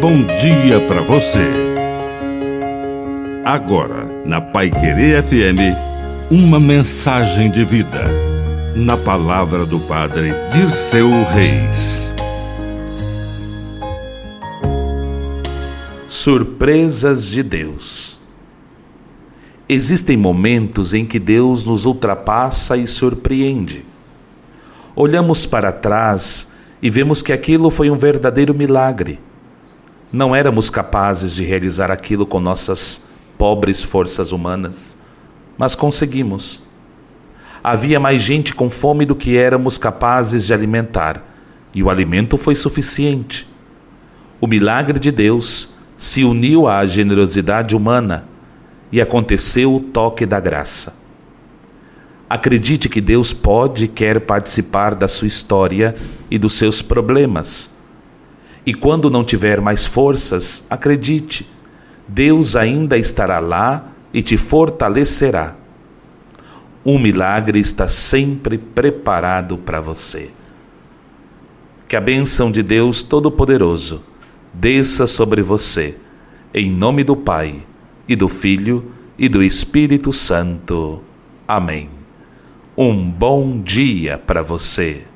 bom dia para você. Agora, na Pai Querer FM, uma mensagem de vida. Na palavra do Padre Dirceu Reis. Surpresas de Deus. Existem momentos em que Deus nos ultrapassa e surpreende. Olhamos para trás e vemos que aquilo foi um verdadeiro milagre não éramos capazes de realizar aquilo com nossas pobres forças humanas, mas conseguimos. Havia mais gente com fome do que éramos capazes de alimentar, e o alimento foi suficiente. O milagre de Deus se uniu à generosidade humana e aconteceu o toque da graça. Acredite que Deus pode e quer participar da sua história e dos seus problemas e quando não tiver mais forças, acredite, Deus ainda estará lá e te fortalecerá. Um milagre está sempre preparado para você. Que a bênção de Deus Todo-Poderoso desça sobre você, em nome do Pai, e do Filho, e do Espírito Santo. Amém. Um bom dia para você.